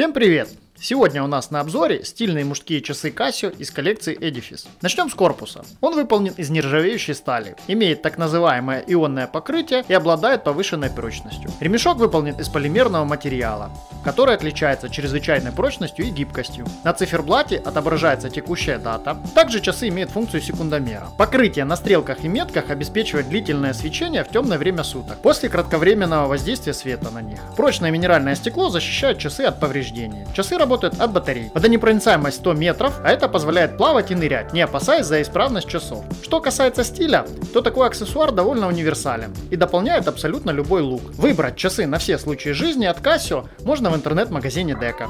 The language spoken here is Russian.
Всем привет! Сегодня у нас на обзоре стильные мужские часы Casio из коллекции Edifice. Начнем с корпуса. Он выполнен из нержавеющей стали, имеет так называемое ионное покрытие и обладает повышенной прочностью. Ремешок выполнен из полимерного материала, который отличается чрезвычайной прочностью и гибкостью. На циферблате отображается текущая дата. Также часы имеют функцию секундомера. Покрытие на стрелках и метках обеспечивает длительное свечение в темное время суток, после кратковременного воздействия света на них. Прочное минеральное стекло защищает часы от повреждений. Часы работают от батарей. Водонепроницаемость 100 метров, а это позволяет плавать и нырять, не опасаясь за исправность часов. Что касается стиля, то такой аксессуар довольно универсален и дополняет абсолютно любой лук. Выбрать часы на все случаи жизни от Casio можно в интернет-магазине Дека.